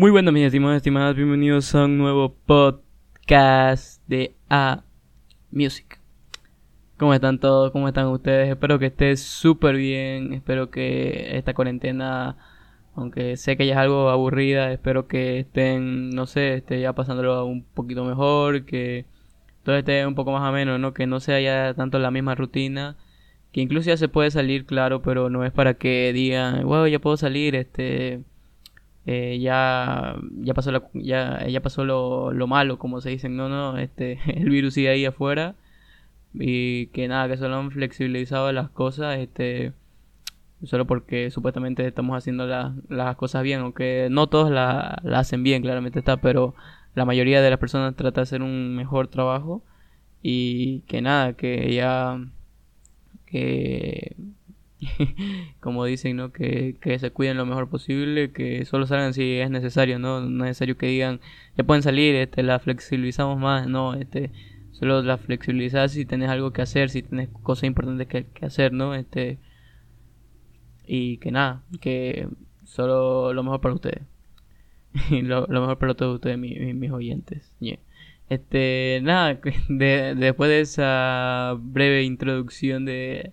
Muy buenas, mis estimados, estimadas, bienvenidos a un nuevo podcast de A Music. ¿Cómo están todos? ¿Cómo están ustedes? Espero que estén súper bien. Espero que esta cuarentena, aunque sé que ya es algo aburrida, espero que estén, no sé, esté ya pasándolo un poquito mejor, que todo esté un poco más ameno, ¿no? Que no sea ya tanto la misma rutina. Que incluso ya se puede salir, claro, pero no es para que digan, wow, ya puedo salir, este eh, ya, ya pasó, la, ya, ya pasó lo, lo, malo, como se dicen, no, no, este, el virus sigue ahí afuera y que nada, que solo han flexibilizado las cosas, este, solo porque supuestamente estamos haciendo las cosas bien, aunque no todos la, la, hacen bien, claramente está, pero la mayoría de las personas trata de hacer un mejor trabajo y que nada, que ya que como dicen, ¿no? Que, se cuiden lo mejor posible, que solo salgan si es necesario, ¿no? No es necesario que digan, ya pueden salir, este, la flexibilizamos más, no, este, solo la flexibilizas si tenés algo que hacer, si tenés cosas importantes que, hacer, ¿no? Este, y que nada, que solo lo mejor para ustedes. lo, lo, mejor para todos ustedes, mis, oyentes. Este, nada, después de esa breve introducción de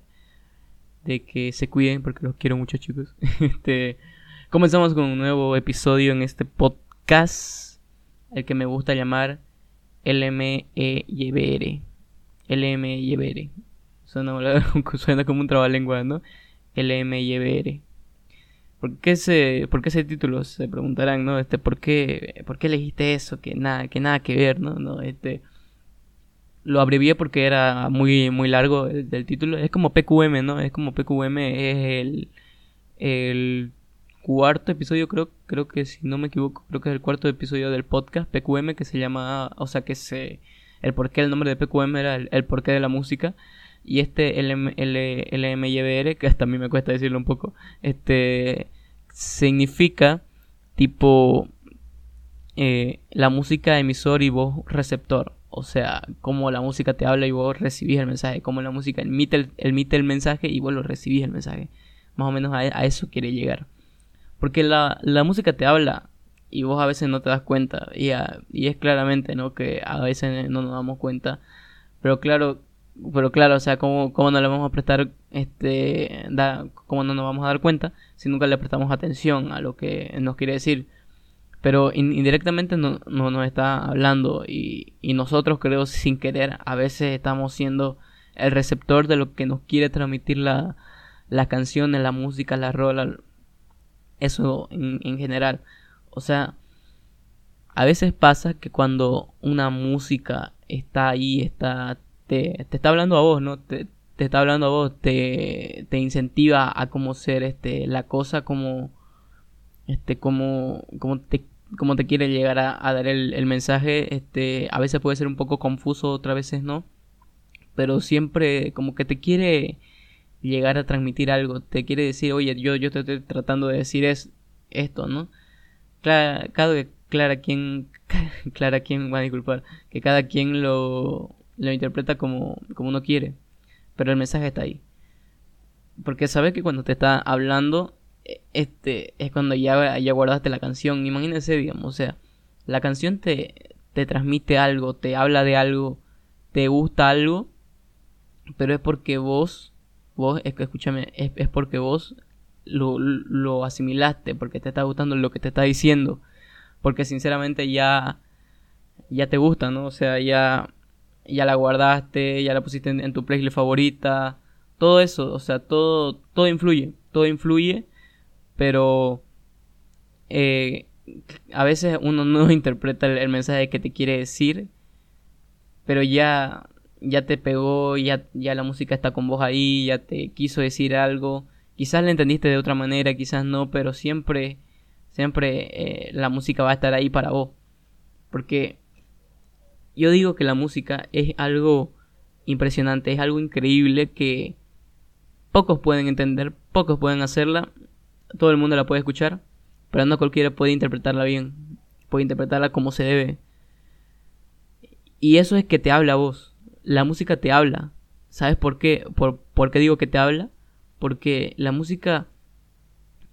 de que se cuiden porque los quiero mucho chicos. este, comenzamos con un nuevo episodio en este podcast, el que me gusta llamar LMEYBR. LMEYBR. Suena, suena como un trabalengua, ¿no? LMEYBR. ¿Por qué ese, por qué ese título? Se preguntarán, ¿no? Este, ¿por qué, por qué elegiste eso? Que nada, que nada que ver, ¿no? no este, lo abrevié porque era muy, muy largo el, título. Es como PQM, ¿no? Es como PQM es el, el cuarto episodio, creo, creo que si no me equivoco, creo que es el cuarto episodio del podcast PQM que se llama, o sea que se, el porqué, el nombre de PQM era el, el porqué de la música. Y este LM, LMYBR, que hasta a mí me cuesta decirlo un poco, este significa tipo eh, la música emisor y voz receptor. O sea, cómo la música te habla y vos recibís el mensaje. Cómo la música emite el, emite el mensaje y vos lo recibís el mensaje. Más o menos a, eso quiere llegar. Porque la, la, música te habla y vos a veces no te das cuenta. Y, y es claramente, ¿no? Que a veces no nos damos cuenta. Pero claro, pero claro, o sea, ¿cómo, cómo no le vamos a prestar, este, da, cómo no nos vamos a dar cuenta si nunca le prestamos atención a lo que nos quiere decir? Pero indirectamente no, nos está hablando y, nosotros creo sin querer a veces estamos siendo el receptor de lo que nos quiere transmitir la, la canción, la música, la rola, eso en, en, general. O sea, a veces pasa que cuando una música está ahí, está, te, te está hablando a vos, ¿no? Te, te está hablando a vos, te, te incentiva a cómo ser este, la cosa como este, cómo, cómo, te, cómo te quiere llegar a, dar el, mensaje. Este, a veces puede ser un poco confuso, otras veces no. Pero siempre como que te quiere llegar a transmitir algo. Te quiere decir, oye, yo, yo te estoy tratando de decir es esto, ¿no? Clara, cada, clara quien, clara quien, va a disculpar, que cada quien lo, lo interpreta como, como uno quiere. Pero el mensaje está ahí. Porque sabes que cuando te está hablando este es cuando ya, ya guardaste la canción. Imagínense, digamos, o sea, la canción te, te transmite algo, te habla de algo, te gusta algo, pero es porque vos, vos, escúchame, es, es porque vos lo, lo, asimilaste, porque te está gustando lo que te está diciendo, porque sinceramente ya, ya te gusta, ¿no? O sea, ya, ya la guardaste, ya la pusiste en, en tu playlist favorita, todo eso, o sea, todo, todo influye, todo influye pero eh, a veces uno no interpreta el, mensaje que te quiere decir, pero ya, ya te pegó, ya, ya la música está con vos ahí, ya te quiso decir algo, quizás la entendiste de otra manera, quizás no, pero siempre, siempre eh, la música va a estar ahí para vos, porque yo digo que la música es algo impresionante, es algo increíble que pocos pueden entender, pocos pueden hacerla todo el mundo la puede escuchar, pero no cualquiera puede interpretarla bien, puede interpretarla como se debe. Y eso es que te habla a vos. La música te habla. ¿Sabes por qué? ¿Por, digo que te habla? Porque la música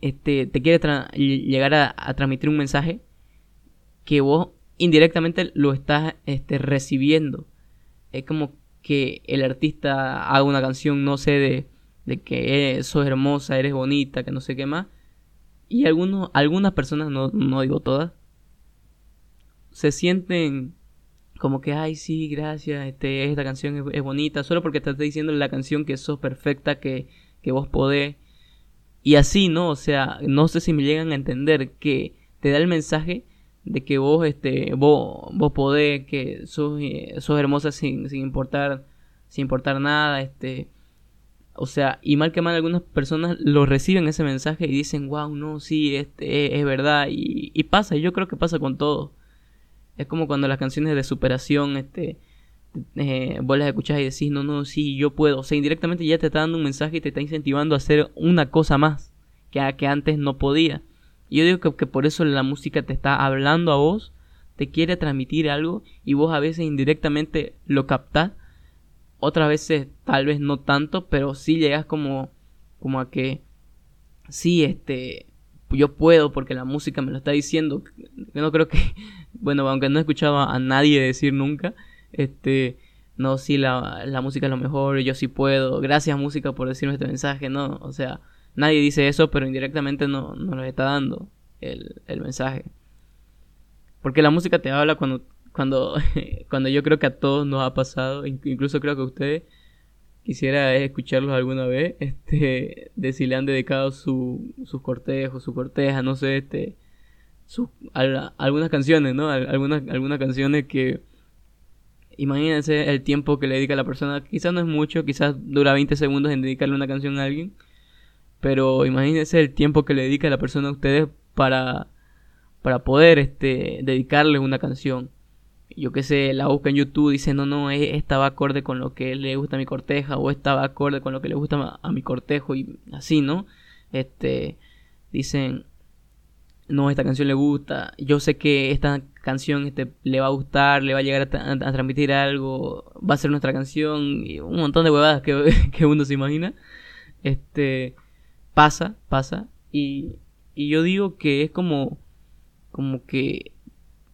este, te quiere llegar a, transmitir un mensaje que vos indirectamente lo estás este, recibiendo. Es como que el artista haga una canción, no sé, de, de que sos hermosa, eres bonita, que no sé qué más. Y algunos, algunas personas, no, no digo todas, se sienten como que, ay, sí, gracias, este, esta canción es, bonita, solo porque te está diciendo la canción que sos perfecta, que, que vos podés. Y así, ¿no? O sea, no sé si me llegan a entender que te da el mensaje de que vos, este, vos, vos podés, que sos, eh, sos hermosa sin, sin importar, sin importar nada, este, o sea, y mal que mal algunas personas lo reciben ese mensaje y dicen, wow, no, sí, este, es, verdad, y, y pasa, yo creo que pasa con todo. Es como cuando las canciones de superación, este, eh, vos las escuchás y decís, no, no, sí, yo puedo. O sea, indirectamente ya te está dando un mensaje y te está incentivando a hacer una cosa más que, que antes no podía. Y yo digo que, que, por eso la música te está hablando a vos, te quiere transmitir algo y vos a veces indirectamente lo captás. Otras veces tal vez no tanto, pero sí llegas como, como a que, sí, este, yo puedo porque la música me lo está diciendo. Yo no creo que, bueno, aunque no he escuchado a nadie decir nunca, este, no, sí, la, la música es lo mejor, yo sí puedo, gracias música por decirme este mensaje, no, o sea, nadie dice eso, pero indirectamente no, no nos está dando el, el mensaje. Porque la música te habla cuando, cuando, cuando yo creo que a todos nos ha pasado, incluso creo que a ustedes, quisiera escucharlos alguna vez, este, de si le han dedicado su, sus cortejos, su corteja, no sé, este, su, algunas canciones, ¿no? Algunas, algunas canciones que, imagínense el tiempo que le dedica la persona, quizás no es mucho, quizás dura 20 segundos en dedicarle una canción a alguien, pero imagínense el tiempo que le dedica la persona a ustedes para, para poder, este, dedicarle una canción yo qué sé, la busca en YouTube, dice, no, no, e, esta va acorde con lo que le gusta a mi corteja, o esta va acorde con lo que le gusta a mi cortejo, y así, ¿no? Este, dicen, no, esta canción le gusta, yo sé que esta canción este, le va a gustar, le va a llegar a, transmitir algo, va a ser nuestra canción, y un montón de huevadas que, que uno se imagina. Este, pasa, pasa, y, y yo digo que es como, como que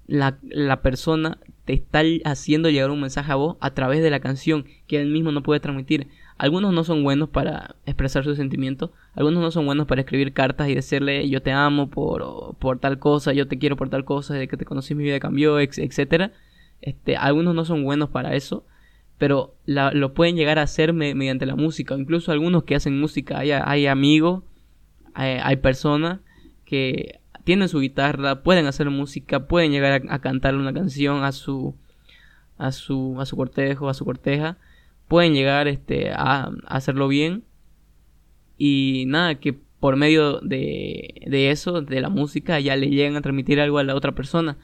la, la persona está haciendo llegar un mensaje a vos a través de la canción que él mismo no puede transmitir. Algunos no son buenos para expresar sus sentimientos, algunos no son buenos para escribir cartas y decirle yo te amo por, por tal cosa, yo te quiero por tal cosa, desde que te conocí mi vida cambió, etc. Este, algunos no son buenos para eso, pero lo pueden llegar a hacer mediante la música, incluso algunos que hacen música, hay, hay amigos, hay, hay personas que tienen su guitarra, pueden hacer música, pueden llegar a, cantarle una canción a su a su a su cortejo, a su corteja, pueden llegar este a, hacerlo bien y nada que por medio de, de eso, de la música, ya le llegan a transmitir algo a la otra persona.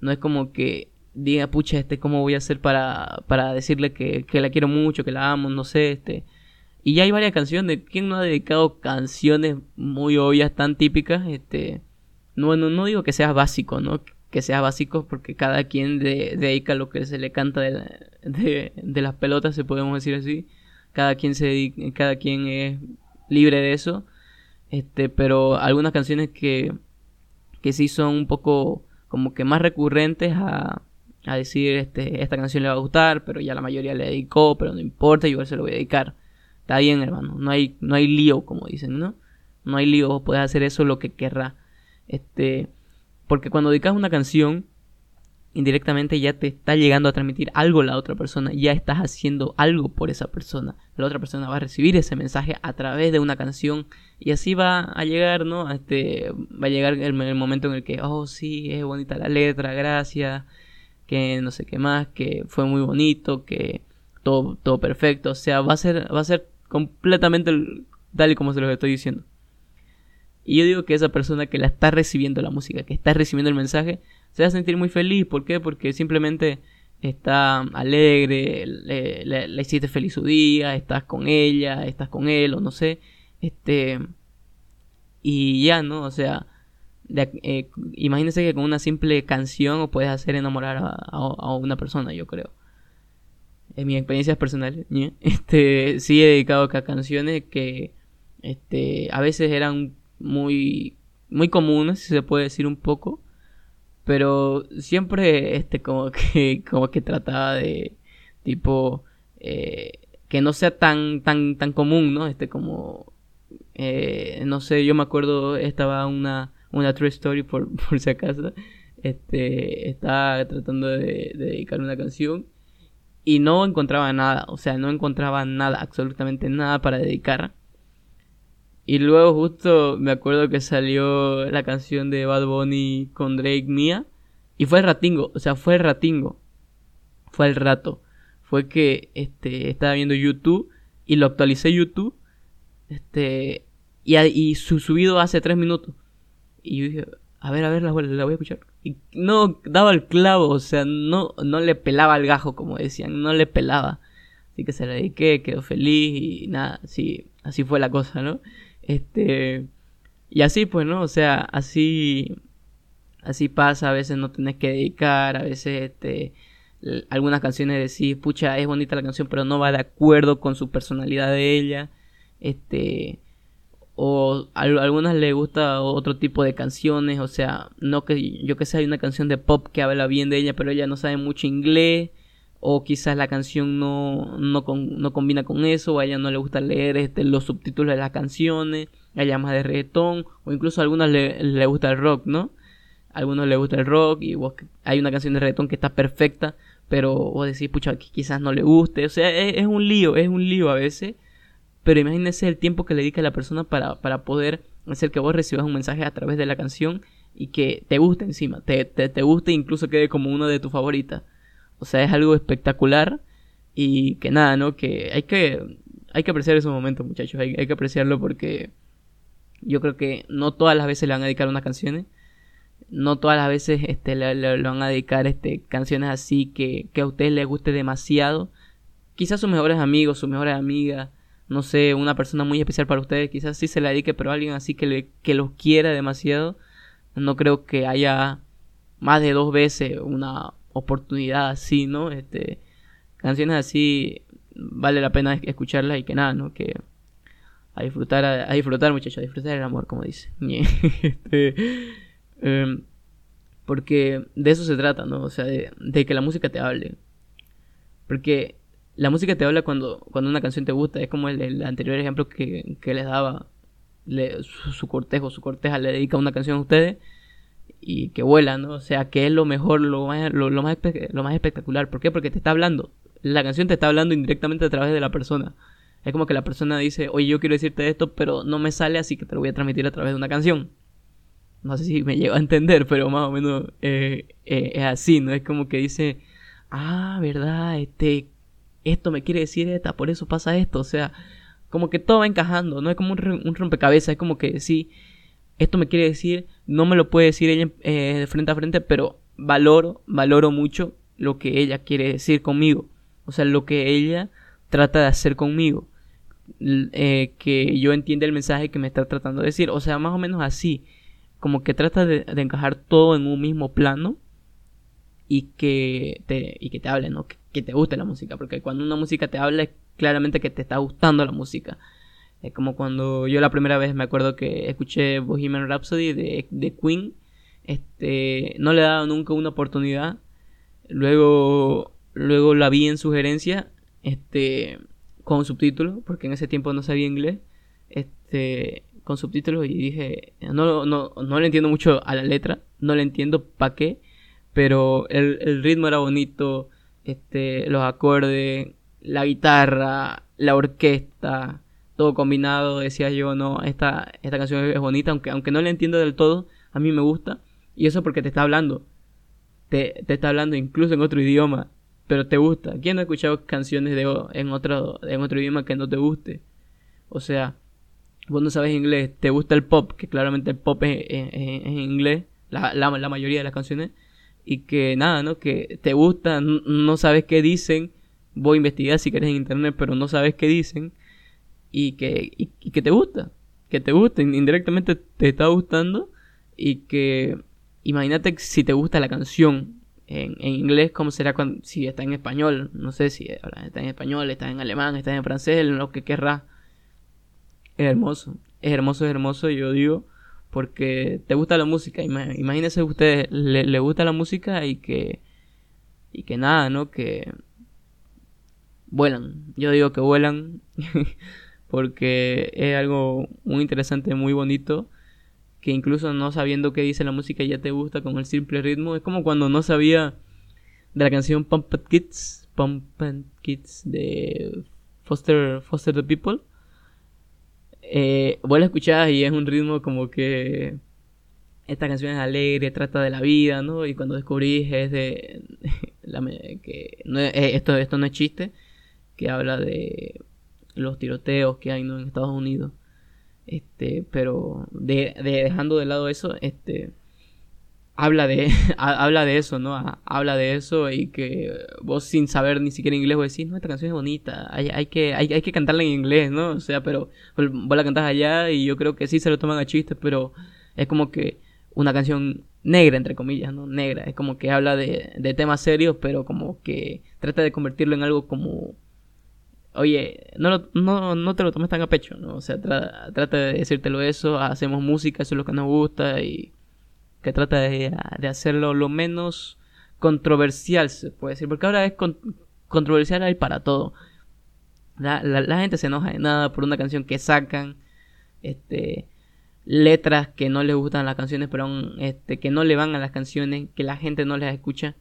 No es como que diga, pucha, este, ¿cómo voy a hacer para, para decirle que, que la quiero mucho, que la amo, no sé, este. Y ya hay varias canciones. ¿Quién no ha dedicado canciones muy obvias, tan típicas? Este no, no, digo que sea básico, ¿no? Que sea básico porque cada quien dedica lo que se le canta de, de, las pelotas, se podemos decir así. Cada quien se dedica, cada quien es libre de eso. Este, pero algunas canciones que, que sí son un poco como que más recurrentes a, a decir este, esta canción le va a gustar, pero ya la mayoría le dedicó, pero no importa, igual se lo voy a dedicar. Está bien, hermano, no hay, no hay lío, como dicen, ¿no? No hay lío, puedes hacer eso lo que querrá. Este, porque cuando dedicas una canción, indirectamente ya te está llegando a transmitir algo la otra persona, ya estás haciendo algo por esa persona. La otra persona va a recibir ese mensaje a través de una canción y así va a llegar, ¿no? Este, va a llegar el, momento en el que, oh, sí, es bonita la letra, gracias, que no sé qué más, que fue muy bonito, que todo, todo perfecto, o sea, va a ser, va a ser completamente tal y como se lo estoy diciendo. Y yo digo que esa persona que la está recibiendo la música, que está recibiendo el mensaje, se va a sentir muy feliz. ¿Por qué? Porque simplemente está alegre, le, hiciste feliz su día, estás con ella, estás con él, o no sé. Este. Y ya, ¿no? O sea, eh, imagínense que con una simple canción puedes hacer enamorar a, una persona, yo creo. En mis experiencias personales, este, sí he dedicado a canciones que este, a veces eran muy, muy comunes, si se puede decir un poco, Pero siempre, este, como que, como que trataba de, tipo, eh, que no sea tan, tan, tan común, ¿no? Este, como, eh, no sé, yo me acuerdo, estaba una, una true story por, por si acaso, este, estaba tratando de, de dedicar una canción y no encontraba nada, o sea, no encontraba nada, absolutamente nada para dedicar. Y luego justo me acuerdo que salió la canción de Bad Bunny con Drake Mía. Y fue el ratingo, o sea, fue el ratingo. Fue el rato. Fue que este, estaba viendo YouTube y lo actualicé YouTube. Este, y, y su subido hace tres minutos. Y yo dije, a ver, a ver, la, voy a escuchar. Y no daba el clavo, o sea, no, no le pelaba al gajo, como decían, no le pelaba. Así que se la dediqué, quedó feliz y nada, así, así fue la cosa, ¿no? Este, y así pues, ¿no? O sea, así, así pasa, a veces no tenés que dedicar, a veces, este, algunas canciones decís, pucha, es bonita la canción, pero no va de acuerdo con su personalidad de ella, este, o a, algunas le gusta otro tipo de canciones, o sea, no que yo que sé, hay una canción de pop que habla bien de ella, pero ella no sabe mucho inglés, o quizás la canción no, no, no combina con eso, o a ella no le gusta leer este, los subtítulos de las canciones, a ella de reggaetón, o incluso a algunas le, le gusta el rock, ¿no? A algunos le gusta el rock y hay una canción de reggaetón que está perfecta, pero vos decís, pucha, quizás no le guste, o sea, es, es un lío, es un lío a veces, pero imagínese el tiempo que le dedica la persona para, para poder hacer que vos recibas un mensaje a través de la canción y que te guste encima, te, te, te guste e incluso quede como uno de tus favoritas. O sea, es algo espectacular y que nada, ¿no? Que hay que, hay que apreciar esos momentos, muchachos. Hay, que apreciarlo porque yo creo que no todas las veces le van a dedicar unas canciones. No todas las veces este, le, van a dedicar este, canciones así que, que a ustedes les guste demasiado. Quizás sus mejores amigos, sus mejores amigas, no sé, una persona muy especial para ustedes, quizás sí se la dedique, pero alguien así que, le, que los quiera demasiado, no creo que haya más de dos veces una oportunidad así, ¿no? Este, canciones así vale la pena escucharlas y que nada, ¿no? Que a disfrutar, a, disfrutar muchachos, a disfrutar el amor, como dice. este, em, porque de eso se trata, ¿no? O sea, de, que la música te hable. Porque la música te habla cuando, cuando una canción te gusta. Es como el, anterior ejemplo que, que les daba. su, su, cortejo, su corteja le dedica una canción a ustedes y que vuela, ¿no? O sea, que es lo mejor, lo más, lo, más, lo más espectacular. ¿Por qué? Porque te está hablando. La canción te está hablando indirectamente a través de la persona. Es como que la persona dice, oye, yo quiero decirte esto, pero no me sale, así que te lo voy a transmitir a través de una canción. No sé si me llego a entender, pero más o menos eh, eh, es así, ¿no? Es como que dice, ah, verdad, este, esto me quiere decir esta, por eso pasa esto. O sea, como que todo va encajando, no es como un rompecabezas, es como que sí esto me quiere decir, no me lo puede decir ella eh, de frente a frente, pero valoro, valoro mucho lo que ella quiere decir conmigo. O sea, lo que ella trata de hacer conmigo. Eh, que yo entienda el mensaje que me está tratando de decir. O sea, más o menos así. Como que trata de, encajar todo en un mismo plano. Y que te, y que te hable, ¿no? Que, que, te guste la música. Porque cuando una música te habla es claramente que te está gustando la música. Es como cuando yo la primera vez me acuerdo que escuché Bohemian Rhapsody de, de Queen. Este, no le he dado nunca una oportunidad. Luego, luego la vi en sugerencia, este, con subtítulos, porque en ese tiempo no sabía inglés. Este, con subtítulos y dije, no, no, no le entiendo mucho a la letra, no le entiendo para qué, pero el, el ritmo era bonito, este, los acordes, la guitarra, la orquesta, todo combinado, decía yo, no, esta, esta canción es bonita, aunque, aunque no la entiendo del todo, a mí me gusta. Y eso porque te está hablando. Te, te está hablando incluso en otro idioma, pero te gusta. ¿Quién ha escuchado canciones de, en, otro, en otro idioma que no te guste? O sea, vos no sabes inglés, te gusta el pop, que claramente el pop es, en inglés, la, la, mayoría de las canciones, y que nada, ¿no? Que te gusta, no sabes qué dicen, voy a investigar si quieres en internet, pero no sabes qué dicen, y que, y, que te gusta, que te gusta, indirectamente te está gustando y que imagínate si te gusta la canción en, en inglés, ¿cómo será si está en español? No sé si está en español, está en alemán, está en francés, lo que querrá. Es hermoso, es hermoso, es hermoso, yo digo, porque te gusta la música. Imagínense ustedes, le, le gusta la música y que, y que nada, ¿no? Que vuelan. Yo digo que vuelan porque es algo muy interesante, muy bonito, que incluso no sabiendo qué dice la música ya te gusta con el simple ritmo. Es como cuando no sabía de la canción Pump It Kids, Pump Kids de Foster, Foster the People. Eh, vos la escuchás y es un ritmo como que esta canción es alegre, trata de la vida, ¿no? Y cuando descubrís es de que eh, esto, esto no es chiste, que habla de los tiroteos que hay ¿no? en Estados Unidos. Este, pero de, dejando de lado eso, este habla de habla de eso, ¿no? Habla de eso y que vos sin saber ni siquiera inglés vos decís, "No, esta canción es bonita, hay, hay que hay, hay, que cantarla en inglés, ¿no?" O sea, pero vos la cantás allá y yo creo que sí se lo toman a chiste, pero es como que una canción negra entre comillas, ¿no? Negra, es como que habla de, de temas serios, pero como que trata de convertirlo en algo como oye, no, no, no te lo tomes tan a pecho, ¿no? O sea, trata de decírtelo eso, hacemos música, eso es lo que nos gusta y que trata de, hacerlo lo menos controversial, se puede decir, porque ahora es controversial hay para todo. La, la, gente se enoja de nada por una canción que sacan, este, letras que no les gustan las canciones, pero este, que no le van a las canciones, que la gente no les escucha,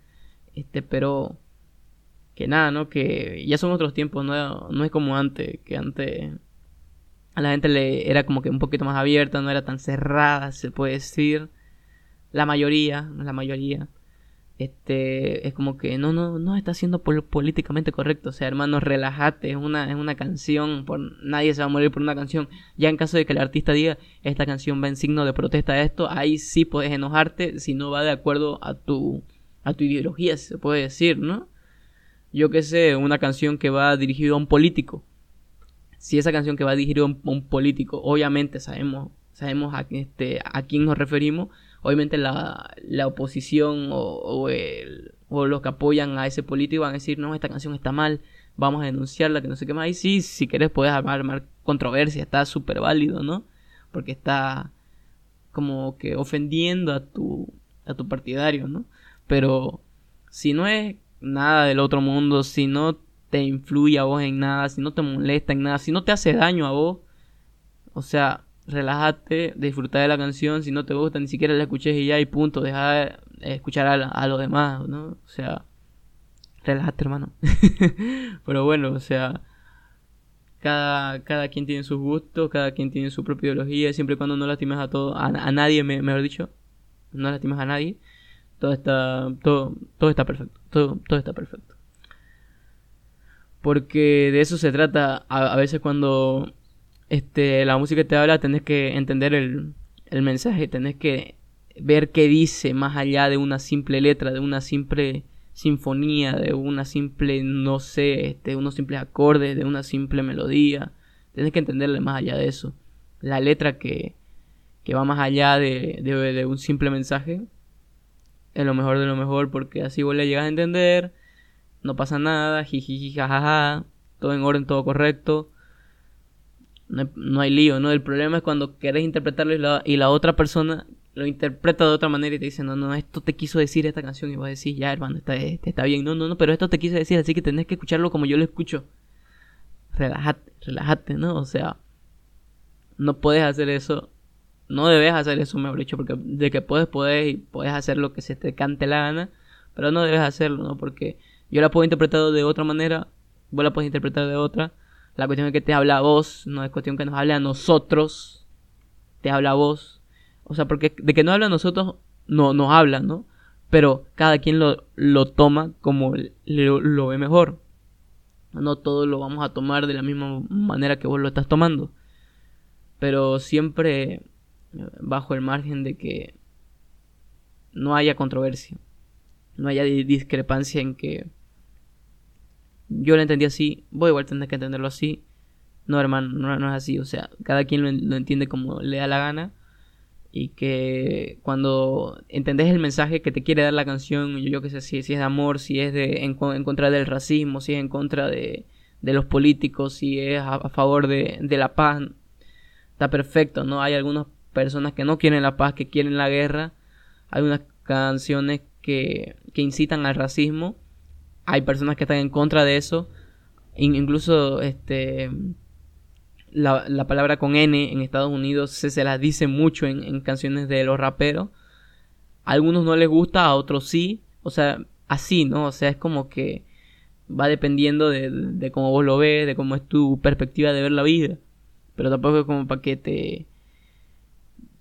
este, pero que nada, ¿no? Que ya son otros tiempos, no, no es como antes, que antes a la gente le era como que un poquito más abierta, no era tan cerrada, se puede decir. La mayoría, la mayoría, este, es como que no, no, no está siendo políticamente correcto. O sea, hermano, relájate, es una, es una canción, por, nadie se va a morir por una canción. Ya en caso de que el artista diga, esta canción va en signo de protesta a esto, ahí sí puedes enojarte si no va de acuerdo a tu, a tu ideología, se puede decir, ¿no? Yo qué sé, una canción que va dirigida a un político. Si esa canción que va dirigida a un, político, obviamente sabemos, sabemos a, este, a quién nos referimos, obviamente la, la oposición o, o, los que apoyan a ese político van a decir, no, esta canción está mal, vamos a denunciarla, que no sé qué más. Y sí, si quieres puedes armar, armar controversia, está súper válido, ¿no? Porque está como que ofendiendo a tu, a tu partidario, ¿no? Pero si no es nada del otro mundo, si no te influye a vos en nada, si no te molesta en nada, si no te hace daño a vos, o sea, relájate, disfruta de la canción, si no te gusta ni siquiera la escuches y ya y punto, deja de escuchar a, a los demás, ¿no? O sea, relájate hermano. Pero bueno, o sea, cada, cada quien tiene sus gustos, cada quien tiene su propia ideología, siempre y cuando no lastimes a todo, a, nadie, me, mejor dicho, no lastimes a nadie todo está todo todo está perfecto todo todo está perfecto. Porque de eso se trata. A, veces cuando este la música te habla tenés que entender el, el mensaje tenés que ver qué dice más allá de una simple letra de una simple sinfonía de una simple no sé este unos simples acordes de una simple melodía. Tenés que entenderle más allá de eso. La letra que que va más allá de, de, de un simple mensaje es lo mejor de lo mejor porque así vos le llegas a entender, no pasa nada, jiji, jajaja, todo en orden, todo correcto. No hay, lío, ¿no? El problema es cuando querés interpretarlo y la, y la, otra persona lo interpreta de otra manera y te dice, no, no, esto te quiso decir esta canción y vos decís, ya hermano, está, este, está bien, no, no, no, pero esto te quiso decir, así que tenés que escucharlo como yo lo escucho. Relájate, relájate, ¿no? O sea, no puedes hacer eso no debes hacer eso, mejor dicho, porque de que puedes, puedes y puedes hacer lo que se te cante la gana, pero no debes hacerlo, ¿no? Porque yo la puedo interpretar de otra manera, vos la puedes interpretar de otra. La cuestión es que te habla a vos, no es cuestión que nos hable a nosotros, te habla a vos. O sea, porque de que no habla a nosotros, no nos habla, ¿no? Pero cada quien lo, lo toma como lo, lo ve mejor. No todos lo vamos a tomar de la misma manera que vos lo estás tomando. Pero siempre bajo el margen de que no haya controversia, no haya discrepancia en que yo lo entendí así, vos igual tendrás que entenderlo así. No, hermano, no, es así. O sea, cada quien lo, entiende como le da la gana. Y que cuando entendés el mensaje que te quiere dar la canción, yo, que sé, si, si, es de amor, si es de en, contra del racismo, si es en contra de, de los políticos, si es a, favor de, de la paz, está perfecto, ¿no? Hay algunos personas que no quieren la paz, que quieren la guerra. Hay unas canciones que, que incitan al racismo. Hay personas que están en contra de eso. incluso este la, la, palabra con N en Estados Unidos se, se dice mucho en, en, canciones de los raperos. A algunos no les gusta, a otros sí. O sea, así, ¿no? O sea, es como que va dependiendo de, de cómo vos lo ves, de cómo es tu perspectiva de ver la vida. Pero tampoco es como para que te,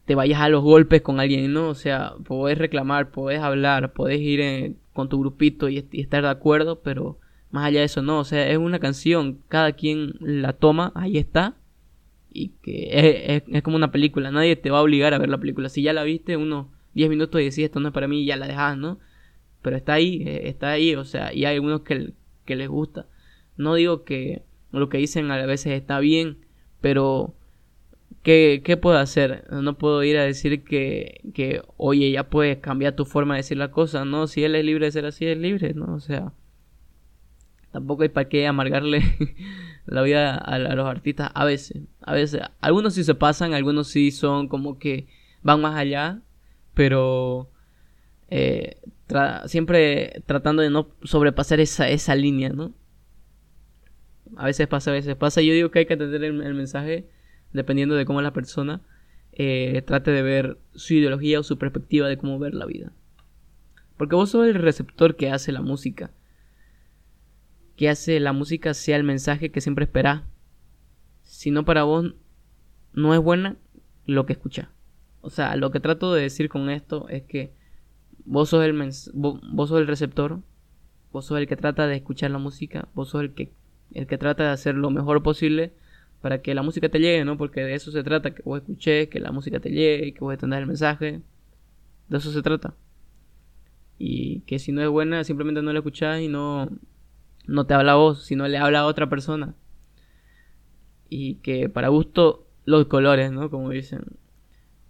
te vayas a los golpes con alguien, ¿no? O sea, podés reclamar, podés hablar, podés ir eh, con tu grupito y, estar de acuerdo, pero más allá de eso, no. O sea, es una canción, cada quien la toma, ahí está. Y que es, es, como una película, nadie te va a obligar a ver la película. Si ya la viste, unos 10 minutos y decís esto no es para mí, ya la dejas, ¿no? Pero está ahí, eh, está ahí, o sea, y hay algunos que, que les gusta. No digo que lo que dicen a veces está bien, pero ¿qué, qué puedo hacer? No puedo ir a decir que, que, oye, ya puedes cambiar tu forma de decir la cosa, ¿no? Si él es libre de ser así, es libre, ¿no? O sea, tampoco hay para qué amargarle la vida a, los artistas a veces. A veces, algunos sí se pasan, algunos sí son como que van más allá, pero eh, siempre tratando de no sobrepasar esa, esa línea, ¿no? A veces pasa, a veces pasa. Yo digo que hay que atender el, mensaje dependiendo de cómo la persona eh, trate de ver su ideología o su perspectiva de cómo ver la vida. Porque vos sos el receptor que hace la música. Que hace la música sea el mensaje que siempre esperás. Si no para vos no es buena lo que escuchas. O sea, lo que trato de decir con esto es que vos sos el, vos, sos el receptor, vos sos el que trata de escuchar la música, vos sos el que, el que trata de hacer lo mejor posible para que la música te llegue, ¿no? Porque de eso se trata, que vos escuches, que la música te llegue, que vos entendas el mensaje. De eso se trata. Y que si no es buena, simplemente no la escuchás y no, no te habla a vos, sino le habla a otra persona. Y que para gusto los colores, ¿no? Como dicen.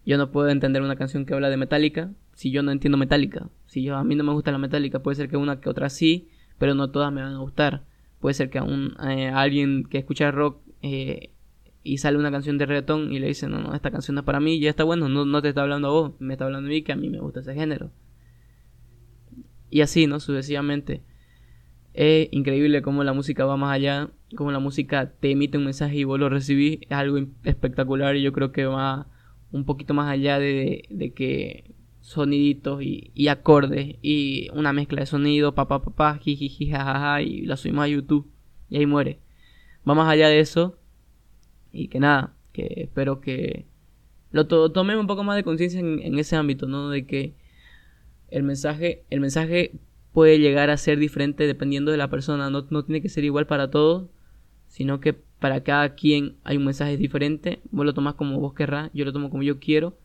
Yo no puedo entender una canción que habla de Metallica si yo no entiendo Metallica. Si yo, a mí no me gusta la Metallica, puede ser que una que otra sí, pero no todas me van a gustar. Puede ser que a, un, eh, alguien que escucha rock eh, y sale una canción de reggaetón y le dice, no, no, esta canción no es para mí, ya está bueno, no, no te está hablando a vos, me está hablando a mí, que a mí me gusta ese género. Y así, ¿no? Sucesivamente. Es increíble cómo la música va más allá, cómo la música te emite un mensaje y vos lo recibís. Es algo espectacular y yo creo que va un poquito más allá de, de que soniditos y, acordes y una mezcla de sonido, papá, papá, jiji, y la subimos a YouTube y ahí muere. Va más allá de eso y que nada, que espero que lo to tomemos un poco más de conciencia en, ese ámbito, ¿no? De que el mensaje, el mensaje puede llegar a ser diferente dependiendo de la persona, no, no tiene que ser igual para todos, sino que para cada quien hay un mensaje diferente, vos lo tomas como vos querrás, yo lo tomo como yo quiero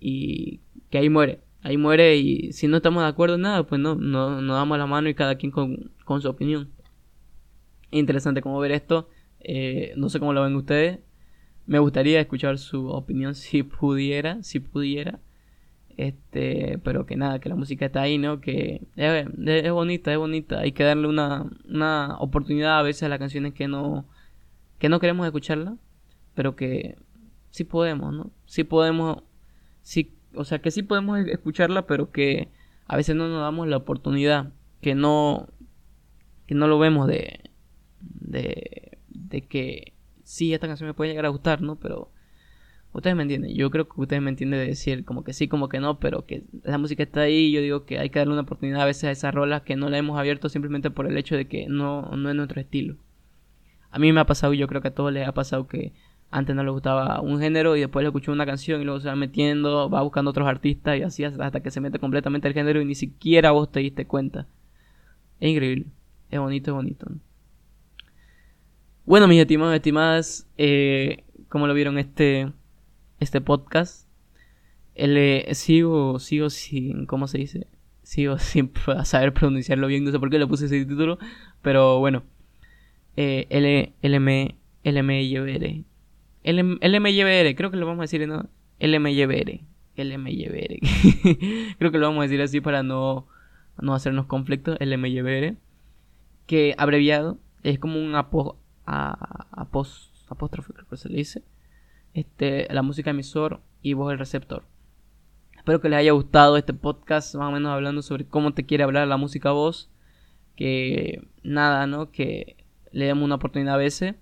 y que ahí muere. Ahí muere y si no estamos de acuerdo en nada, pues no, no, nos damos la mano y cada quien con, con su opinión. Interesante como ver esto. Eh, no sé cómo lo ven ustedes. Me gustaría escuchar su opinión si pudiera, si pudiera. Este, pero que nada, que la música está ahí, ¿no? Que es, es bonita, es bonita. Hay que darle una, una oportunidad a veces a las canciones que no, que no queremos escucharla, pero que sí podemos, ¿no? Sí podemos, sí o sea, que sí podemos escucharla, pero que a veces no nos damos la oportunidad, que no, que no lo vemos de, de, de que sí, esta canción me puede llegar a gustar, ¿no? Pero ustedes me entienden, yo creo que ustedes me entienden de decir como que sí, como que no, pero que la música está ahí, yo digo que hay que darle una oportunidad a veces a esas rolas que no la hemos abierto simplemente por el hecho de que no, no es nuestro estilo. A mí me ha pasado y yo creo que a todos les ha pasado que antes no le gustaba un género y después le escuchó una canción y luego se va metiendo, va buscando otros artistas y así hasta que se mete completamente el género y ni siquiera vos te diste cuenta. Es increíble, es bonito, es bonito. Bueno, mis estimados, estimadas, eh, como lo vieron este, este podcast, eh, sigo, sigo sin, ¿cómo se dice? Sigo sin saber pronunciarlo bien, no sé por qué le puse ese título, pero bueno, eh, L, LM, LMYBR el, el MYBR, creo que lo vamos a decir, ¿no? El MYBR. El MYBR. creo que lo vamos a decir así para no, no hacernos conflictos. El MYBR. Que abreviado es como un apo, a, apóstrofe, creo que se le dice. Este, la música emisor y vos el receptor. Espero que les haya gustado este podcast, más o menos hablando sobre cómo te quiere hablar la música a vos. Que nada, ¿no? Que le demos una oportunidad a veces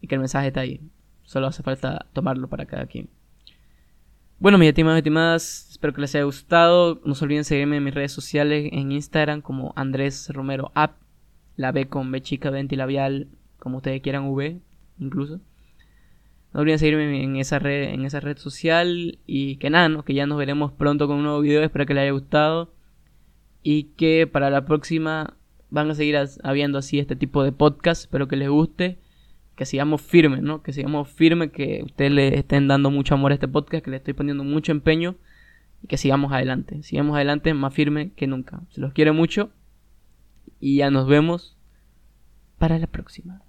y que el mensaje está ahí. Solo hace falta tomarlo para cada quien. Bueno, mis estimados y estimadas, espero que les haya gustado. No se olviden seguirme en mis redes sociales en Instagram como Andrés Romero App, la B con B chica, ventilabial, como ustedes quieran, V incluso. No olviden seguirme en esa red, en esa red social y que nada, que ya nos veremos pronto con un nuevo video. Espero que les haya gustado y que para la próxima van a seguir habiendo así este tipo de podcast. Espero que les guste que sigamos firmes, ¿no? Que sigamos firmes, que ustedes le estén dando mucho amor a este podcast, que le estoy poniendo mucho empeño y que sigamos adelante. Sigamos adelante más firme que nunca. Se los quiere mucho y ya nos vemos para la próxima.